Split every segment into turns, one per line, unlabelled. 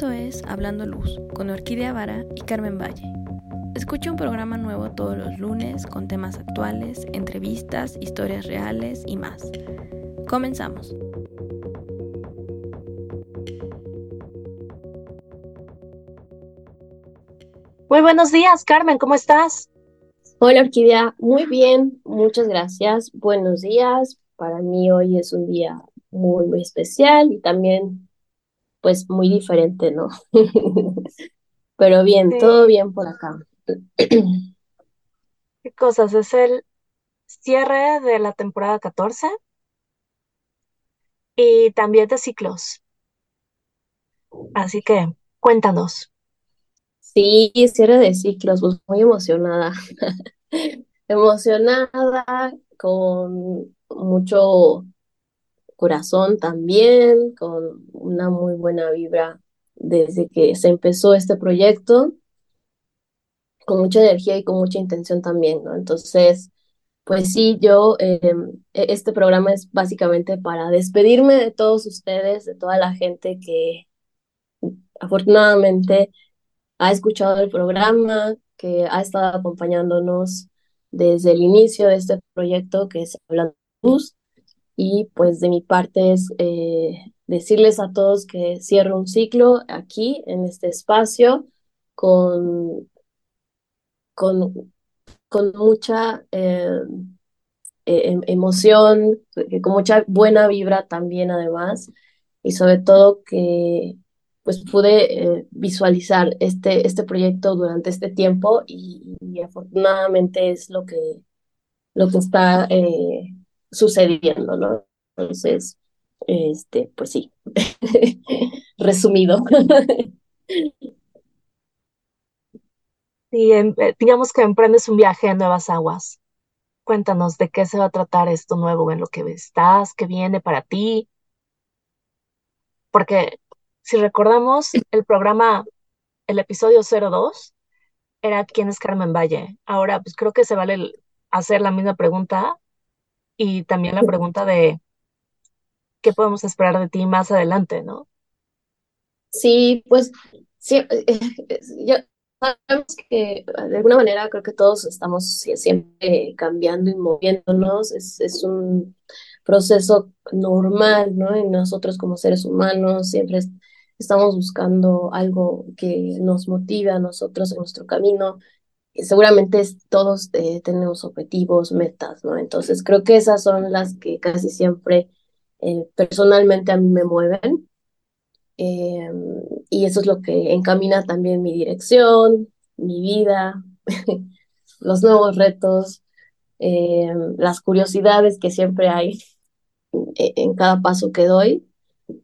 Esto es Hablando Luz con Orquídea Vara y Carmen Valle. Escucha un programa nuevo todos los lunes con temas actuales, entrevistas, historias reales y más. Comenzamos.
Muy buenos días, Carmen, ¿cómo estás?
Hola, Orquídea, muy bien, muchas gracias. Buenos días. Para mí hoy es un día muy, muy especial y también pues muy diferente, ¿no? Pero bien, todo bien por acá.
¿Qué cosas? Es el cierre de la temporada 14 y también de ciclos. Así que cuéntanos.
Sí, cierre de ciclos, pues muy emocionada. Emocionada, con mucho corazón también, con una muy buena vibra desde que se empezó este proyecto, con mucha energía y con mucha intención también. Entonces, pues sí, yo, em, e-, este programa es básicamente para despedirme de todos ustedes, de toda la gente que afortunadamente ha escuchado el programa, que ha estado acompañándonos desde el inicio de este proyecto que es Hablando Luz. Y pues de mi parte es eh, decirles a todos que cierro un ciclo aquí en este espacio con, con, con mucha eh, e, em, emoción, con mucha buena vibra también además, y sobre todo que pues pude eh, visualizar este, este proyecto durante este tiempo y, afortunadamente es lo que, lo que está sucediendo, ¿no? Entonces, este, pues sí, resumido.
Y em, eh, digamos que emprendes un viaje a nuevas aguas. Cuéntanos de qué se va a tratar esto nuevo, en lo que estás, qué viene para ti. Porque si recordamos el programa, el episodio 02, era ¿Quién es Carmen Valle? Ahora, pues creo que se vale hacer la misma pregunta y también la pregunta de qué podemos esperar de ti más adelante, ¿no?
Sí, pues sí, eh, eh, sabemos que de alguna manera creo que todos estamos siempre cambiando y moviéndonos, es, es un proceso normal, ¿no? Y nosotros como seres humanos siempre estamos buscando algo que nos motive a nosotros en nuestro camino seguramente todos eh, tenemos objetivos, metas, ¿no? Entonces creo que esas son las que casi siempre eh, personalmente a mí me mueven. Em, y eso es lo que encamina también mi dirección, mi vida, los nuevos retos, em, las curiosidades que siempre hay e, en, cada paso que doy.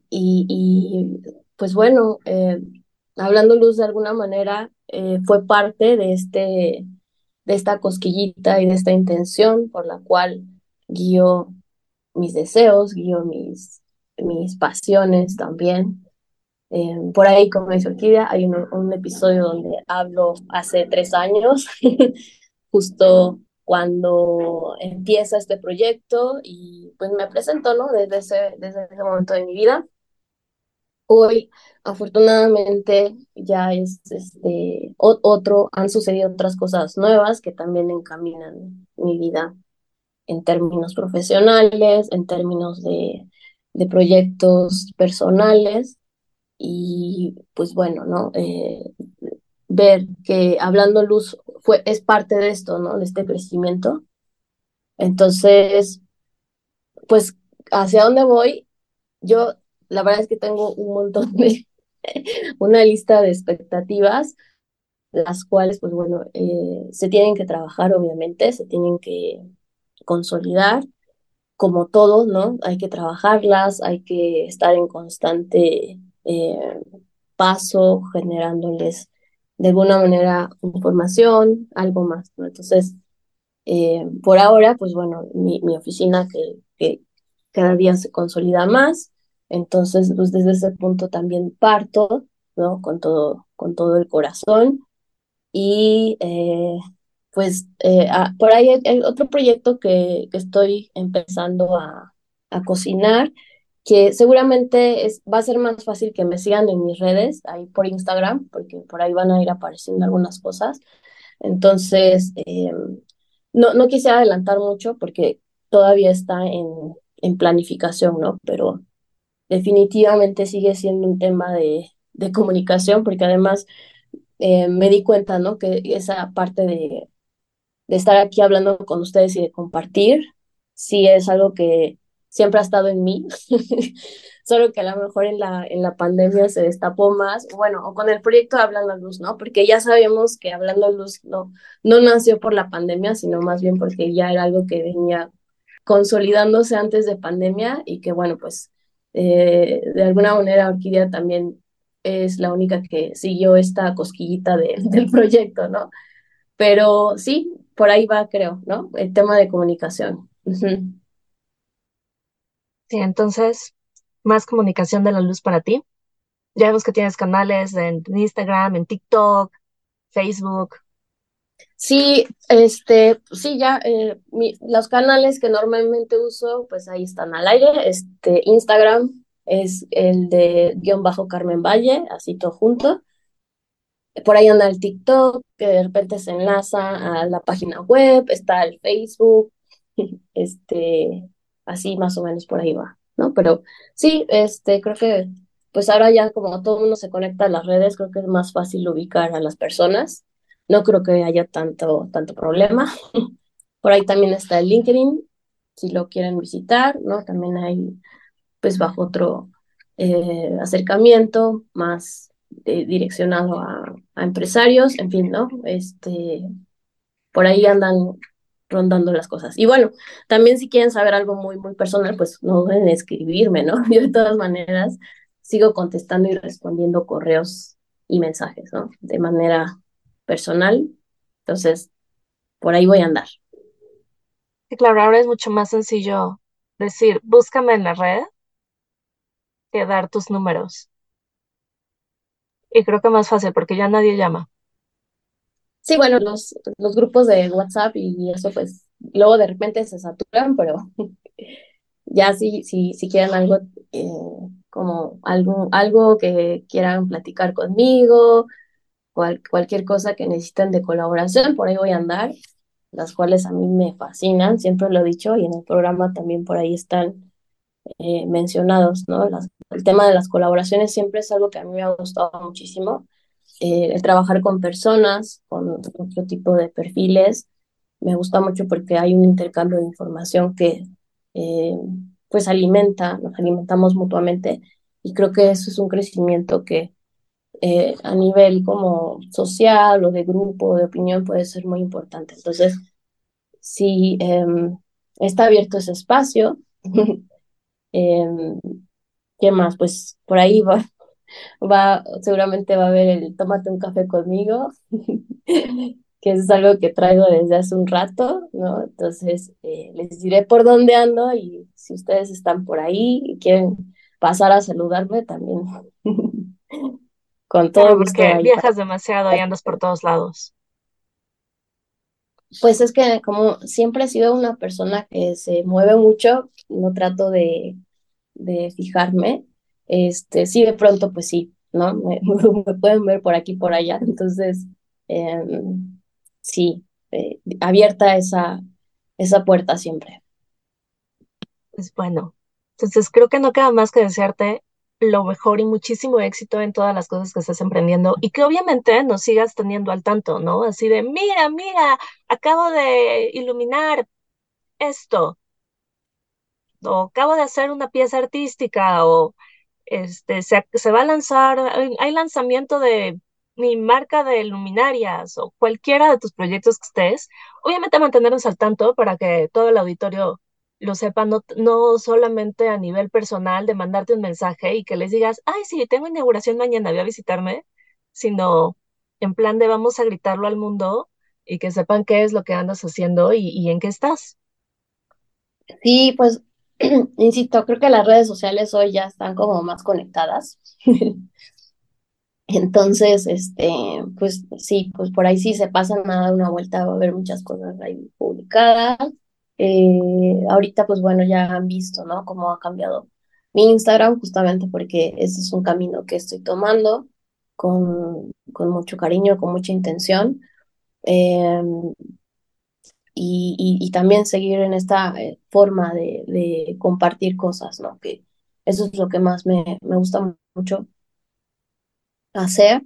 Y, y pues bueno, eh, hablando luz de alguna manera, eh, fue parte de, este, de esta cosquillita y de esta intención por la cual guío mis deseos, guío mis, mis pasiones también. Eh, por ahí, como dice Orquídea, hay un, un episodio donde hablo hace tres años, justo cuando empieza este proyecto y pues me presento, ¿no? Desde ese, desde ese momento de mi vida. Hoy, afortunadamente, ya es este, otro, han sucedido otras cosas nuevas que también encaminan mi vida en términos profesionales, en términos de, de proyectos personales. Y pues bueno, ¿no? Eh, ver que Hablando Luz fue, es parte de esto, ¿no? De este crecimiento. Entonces, pues, ¿hacia dónde voy? Yo la verdad es que tengo un montón de, una lista de expectativas, las cuales, pues bueno, eh, se tienen que trabajar, obviamente, se tienen que consolidar, como todo, ¿no? Hay que trabajarlas, hay que estar en constante eh, paso, generándoles de alguna manera información, algo más, ¿no? Entonces, eh, por ahora, pues bueno, mi, mi oficina que, que cada día se consolida más, entonces, pues desde ese punto también parto, ¿no? Con todo, con todo el corazón. Y eh, pues eh, ah, por ahí hay, otro proyecto que, estoy empezando a, a, cocinar, que seguramente va a ser más fácil que me sigan en mis redes, ahí por Instagram, porque por ahí van a ir apareciendo algunas cosas. Entonces, eh, no, no quise adelantar mucho porque todavía está en, en planificación, ¿no? Pero definitivamente sigue siendo un tema de, de comunicación, porque además eh, me di cuenta, ¿no? Que esa parte de, de estar aquí hablando con ustedes y de compartir, sí es algo que siempre ha estado en mí, solo que a lo mejor en la, en la pandemia se destapó más, bueno, o con el proyecto Hablando Luz, ¿no? Porque ya sabemos que Hablando Luz no, no nació por la pandemia, sino más bien porque ya era algo que venía consolidándose antes de pandemia y que, bueno, pues eh, de alguna manera Orquídea también es la única que siguió esta cosquillita de, del proyecto, ¿no? Pero sí, por ahí va, creo, ¿no? El tema de comunicación.
Sí, entonces, más comunicación de la luz para ti. Ya vemos que tienes canales en Instagram, en TikTok, Facebook.
Sí, este, sí, ya eh, los canales que normalmente uso, pues ahí están al aire. Este, Instagram es el de guion bajo Carmen Valle, así todo junto. Por ahí anda el TikTok, que de repente se enlaza a la página web, está el Facebook, este, así más o menos por ahí va, ¿no? Pero sí, este, creo que pues ahora ya como todo el mundo se conecta a las redes, creo que es más fácil ubicar a las personas. No creo que haya tanto, tanto problema. Por ahí también está el LinkedIn, si lo quieren visitar, ¿no? También hay, pues bajo otro eh, acercamiento, más direccionado a, a, empresarios, en fin, ¿no? Este, por ahí andan rondando las cosas. Y bueno, también si quieren saber algo muy, muy personal, pues no deben escribirme, ¿no? Yo de todas maneras sigo contestando y respondiendo correos y mensajes, ¿no? De manera personal. Entonces, por ahí voy a andar.
Sí, claro, ahora es mucho más sencillo decir, búscame en la red que dar tus números. Y creo que más fácil porque ya nadie llama.
Sí, bueno, los, los grupos de WhatsApp y eso pues luego de repente se saturan, pero ya si, si, si quieren algo eh, como algo, algo que quieran platicar conmigo, cual, cualquier cosa que necesiten de colaboración, por ahí voy a andar, las cuales a mí me fascinan, siempre lo he dicho, y en el programa también por ahí están eh, mencionados, ¿no? Las, el tema de las colaboraciones siempre es algo que a mí me ha gustado muchísimo, eh, el trabajar con personas, con otro tipo de perfiles, me gusta mucho porque hay un intercambio de información que eh, pues alimenta, nos alimentamos mutuamente y creo que eso es un crecimiento que a nivel como social o de grupo, de opinión puede ser muy importante. Entonces, si em, está abierto ese espacio, Em, ¿Qué más? Pues por ahí va, va, seguramente va a haber el tómate un café conmigo, que es algo que traigo desde hace un rato, ¿no? Entonces, eh, les diré por dónde ando y si ustedes están por ahí y quieren pasar a saludarme también.
Con todo porque viajas demasiado y andas por todos lados.
Pues es que como siempre he sido una persona que se mueve mucho, no trato de, de fijarme. Este, sí, de pronto, pues sí, ¿no? Me, pueden ver por aquí, por allá. Entonces, em, sí, eh, abierta esa, esa puerta siempre.
Pues bueno, entonces creo que no queda más que desearte lo mejor y muchísimo éxito en todas las cosas que estás emprendiendo y que obviamente nos sigas teniendo al tanto, ¿no? Así de, mira, mira, acabo de iluminar esto, o acabo de hacer una pieza artística, o este, se, se va a lanzar, hay lanzamiento de mi marca de luminarias o cualquiera de tus proyectos que estés, obviamente mantenernos al tanto para que todo el auditorio lo sepan, no, no solamente a nivel personal de mandarte un mensaje y que les digas, ay, sí, tengo inauguración mañana, voy a visitarme, sino en plan de vamos a gritarlo al mundo y que sepan qué es lo que andas haciendo y, y en qué estás.
Sí, pues, insisto, creo que las redes sociales hoy ya están como más conectadas. Entonces, este, pues sí, pues por ahí sí se pasan a dar una vuelta, va a haber muchas cosas ahí publicadas. Eh, ahorita, pues bueno, ya han visto, ¿no? Cómo ha cambiado mi Instagram justamente porque ese es un camino que estoy tomando con, con mucho cariño, con mucha intención. Em, y, y, también seguir en esta eh, forma de, de, compartir cosas, ¿no? Que eso es lo que más me, me gusta mucho hacer,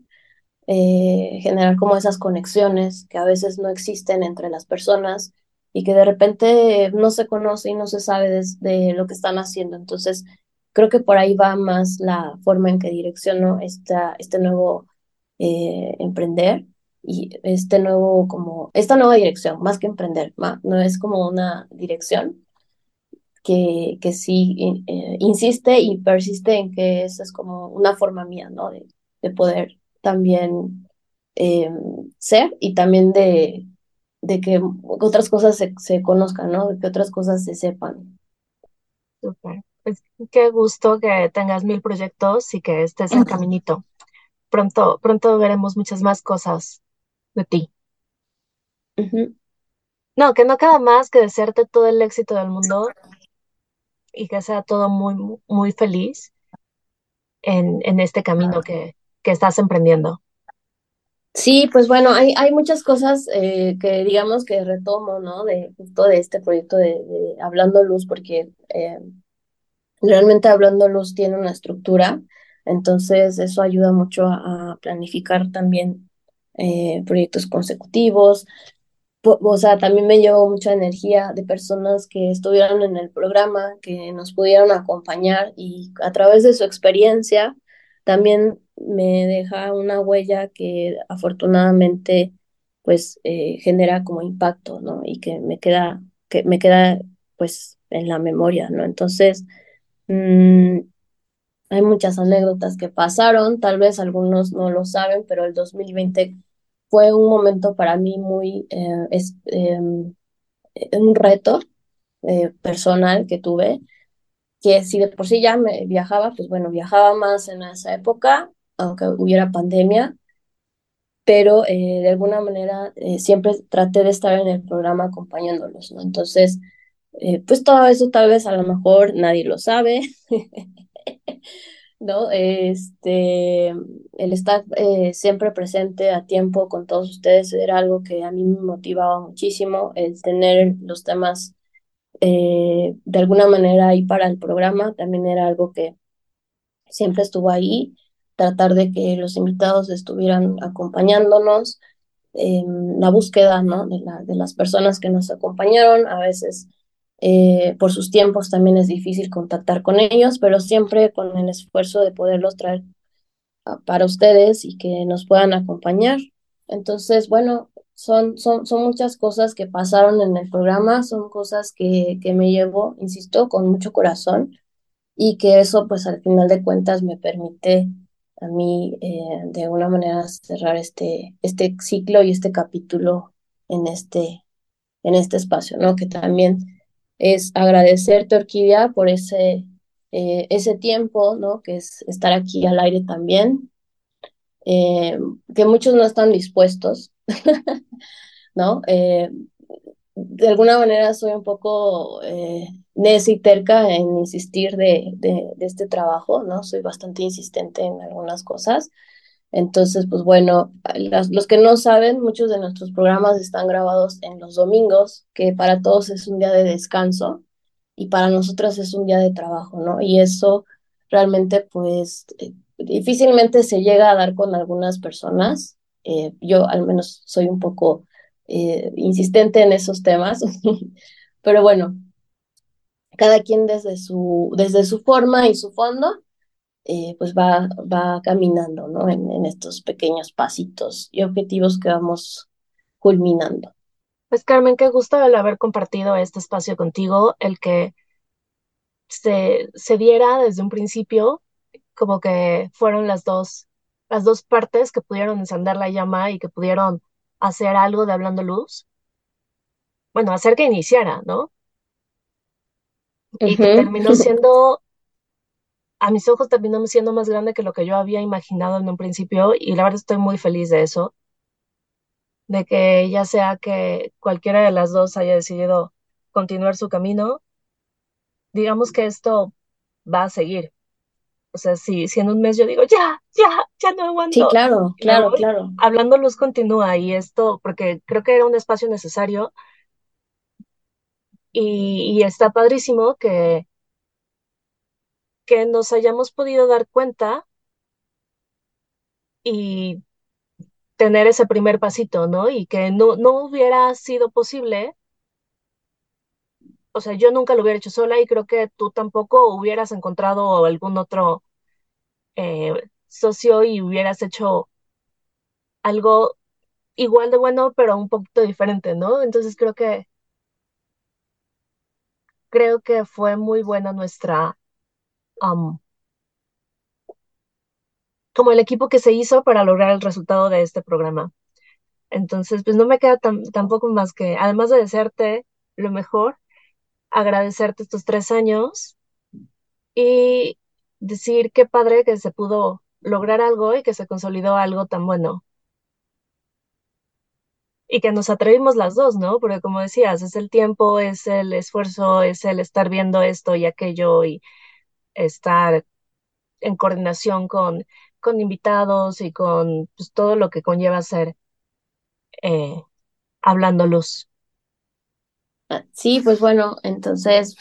eh, generar como esas conexiones que a veces no existen entre las personas y que de repente no se conoce y no se sabe de, lo que están haciendo. Entonces, creo que por ahí va más la forma en que direcciono esta, este nuevo eh, emprender y este nuevo, como, esta nueva dirección, más que emprender, no es como una dirección que, que sí eh, insiste y persiste en que esa es como una forma mía, ¿no? De, de poder también eh, ser y también de, de que otras cosas se, se conozcan, ¿no? De que otras cosas se sepan.
Super. Pues qué gusto que tengas mil proyectos y que estés en caminito. Pronto, pronto veremos muchas más cosas de ti. No, que no queda más que desearte todo el éxito del mundo y que sea todo muy, muy feliz en, en este camino que, que estás emprendiendo.
Sí, pues bueno, hay, hay muchas cosas eh, que digamos que retomo, ¿no? De justo de este proyecto de, Hablando Luz, porque eh, realmente Hablando Luz tiene una estructura, entonces eso ayuda mucho a, planificar también eh, proyectos consecutivos. O sea, también me llevó mucha energía de personas que estuvieron en el programa, que nos pudieron acompañar y a través de su experiencia también me deja una huella que afortunadamente pues eh, genera como impacto, ¿no? Y que me queda, que me queda pues en la memoria, ¿no? Entonces, mm, hay muchas anécdotas que pasaron, tal vez algunos no lo saben, pero el 2020 fue un momento para mí muy, eh, es, em, un reto eh, personal que tuve, que si de por sí ya me viajaba, pues bueno, viajaba más en esa época, aunque hubiera pandemia, pero eh, de alguna manera eh, siempre traté de estar en el programa acompañándolos, ¿no? Entonces, eh, pues todo eso tal vez a lo mejor nadie lo sabe, ¿no? Este, el estar siempre presente a tiempo con todos ustedes era algo que a mí me motivaba muchísimo, el tener los temas de alguna manera ahí para el programa también era algo que siempre estuvo ahí tratar de que los invitados estuvieran acompañándonos en la búsqueda ¿no? de, la, de las personas que nos acompañaron. A veces eh, por sus tiempos también es difícil contactar con ellos, pero siempre con el esfuerzo de poderlos traer para ustedes y que nos puedan acompañar. Entonces, bueno, son, son, son muchas cosas que pasaron en el programa, son cosas que, que me llevo, insisto, con mucho corazón y que eso pues al final de cuentas me permite a mí eh, de alguna manera cerrar este, este ciclo y este capítulo en este, en este espacio, ¿no? Que también es agradecerte, Orquídea, por ese, eh, ese tiempo, ¿no? Que es estar aquí al aire también, eh, que muchos no están dispuestos, ¿no? De alguna manera soy un poco eh, y terca en insistir de, de, este trabajo, ¿no? Soy bastante insistente en algunas cosas. Entonces, pues bueno, los que no saben, muchos de nuestros programas están grabados en los domingos, que para todos es un día de descanso y para nosotros es un día de trabajo, ¿no? Y eso realmente, pues, eh, difícilmente se llega a dar con algunas personas. Eh, yo al menos soy un poco eh, insistente en esos temas, pero bueno, cada quien desde su, desde su forma y su fondo, eh, pues va, va caminando, ¿no? En, estos pequeños pasitos y objetivos que vamos culminando.
Pues Carmen, qué gusto el haber compartido este espacio contigo, el que se, se diera desde un principio, como que fueron las dos, las dos partes que pudieron encender la llama y que pudieron hacer algo de Hablando Luz. Bueno, hacer que iniciara, ¿no? Y que terminó siendo, a mis ojos terminó siendo más grande que lo que yo había imaginado en un principio y la verdad estoy muy feliz de eso, de que ya sea que cualquiera de las dos haya decidido continuar su camino, digamos que esto va a seguir. O sea, si, si en un mes yo digo, ya, ya, ya no aguanto.
Sí, claro, claro, claro.
Hablando luz continúa y esto, porque creo que era un espacio necesario y, y está padrísimo que, que nos hayamos podido dar cuenta y tener ese primer pasito, ¿no? Y que no, no hubiera sido posible, o sea, yo nunca lo hubiera hecho sola y creo que tú tampoco hubieras encontrado algún otro eh, socio y hubieras hecho algo igual de bueno, pero un poquito diferente, ¿no? Entonces creo que creo que fue muy buena nuestra como el equipo que se hizo para lograr el resultado de este programa. Entonces, pues no me queda tampoco más que, además de desearte lo mejor, agradecerte estos tres años y decir qué padre que se pudo lograr algo y que se consolidó algo tan bueno. Y que nos atrevimos las dos, ¿no? Porque como decías, es el tiempo, es el esfuerzo, es el estar viendo esto y aquello y estar en coordinación con, con invitados y con pues, todo lo que conlleva ser eh, hablando luz.
Ah, sí, pues bueno, entonces,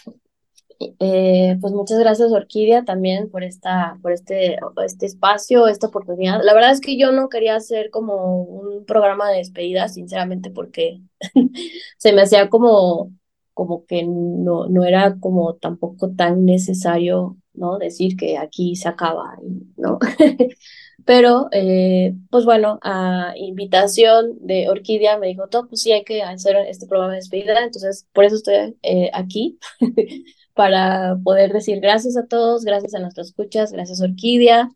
eh, pues muchas gracias Orquídea también por esta, por este, este espacio, esta oportunidad. La verdad es que yo no quería hacer como un programa de despedida, sinceramente, porque se me hacía como, como que no, no era como tampoco tan necesario ¿no? Decir que aquí se acaba, ¿no? Pero, eh, pues bueno, a invitación de Orquídea me dijo, pues sí, hay que hacer este programa de despedida, entonces por eso estoy eh, aquí, para poder decir gracias a todos, gracias a nuestras escuchas, gracias Orquídea,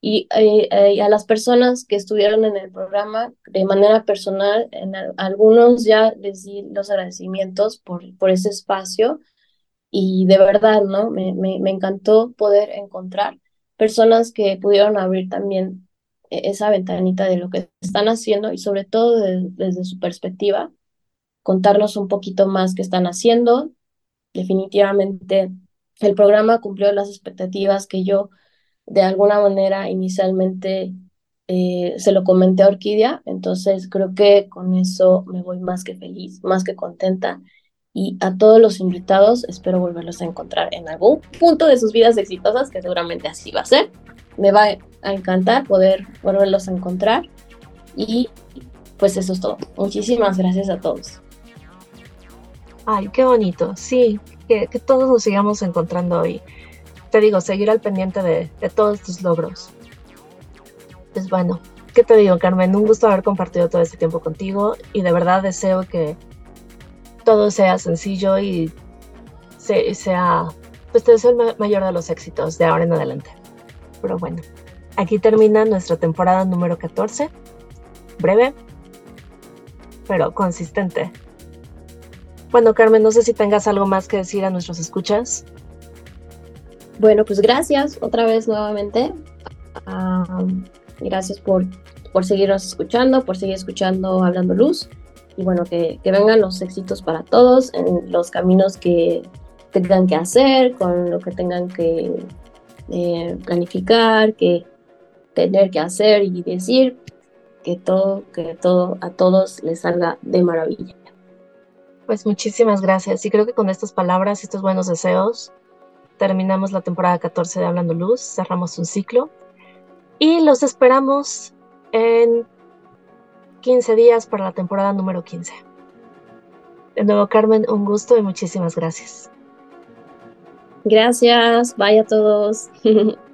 y eh, a las personas que estuvieron en el programa de manera personal, en algunos ya les di los agradecimientos por, por ese espacio, y de verdad, ¿no? Me, me, me encantó poder encontrar personas que pudieron abrir también e, esa ventanita de lo que están haciendo y sobre todo desde su perspectiva, contarnos un poquito más qué están haciendo. Definitivamente el programa cumplió las expectativas que yo de alguna manera inicialmente eh, se lo comenté a Orquídea, entonces creo que con eso me voy más que feliz, más que contenta y a todos los invitados espero volverlos a encontrar en algún punto de sus vidas exitosas, que seguramente así va a ser. Me va a encantar poder volverlos a encontrar y pues eso es todo. Muchísimas gracias a todos.
Ay, qué bonito. Sí, que, todos nos sigamos encontrando y te digo, seguir al pendiente de, de todos tus logros. Pues bueno, ¿qué te digo, Carmen? Un gusto haber compartido todo este tiempo contigo y de verdad deseo que todo sea sencillo y sea, pues te deseo el mayor de los éxitos de ahora en adelante. Pero bueno, aquí termina nuestra temporada número 14. Breve, pero consistente. Bueno, Carmen, no sé si tengas algo más que decir a nuestros escuchas.
Bueno, pues gracias otra vez nuevamente. gracias por, por seguirnos escuchando, por seguir escuchando Hablando Luz y bueno, que, que, vengan los éxitos para todos en los caminos que tengan que hacer, con lo que tengan que eh, planificar, que tener que hacer y decir, que todo, que todo a todos les salga de maravilla.
Pues muchísimas gracias y creo que con estas palabras estos buenos deseos terminamos la temporada 14 de Hablando Luz, cerramos un ciclo y los esperamos en 15 días para la temporada número 15. De nuevo, Carmen, un gusto y muchísimas gracias.
Gracias, vaya a todos.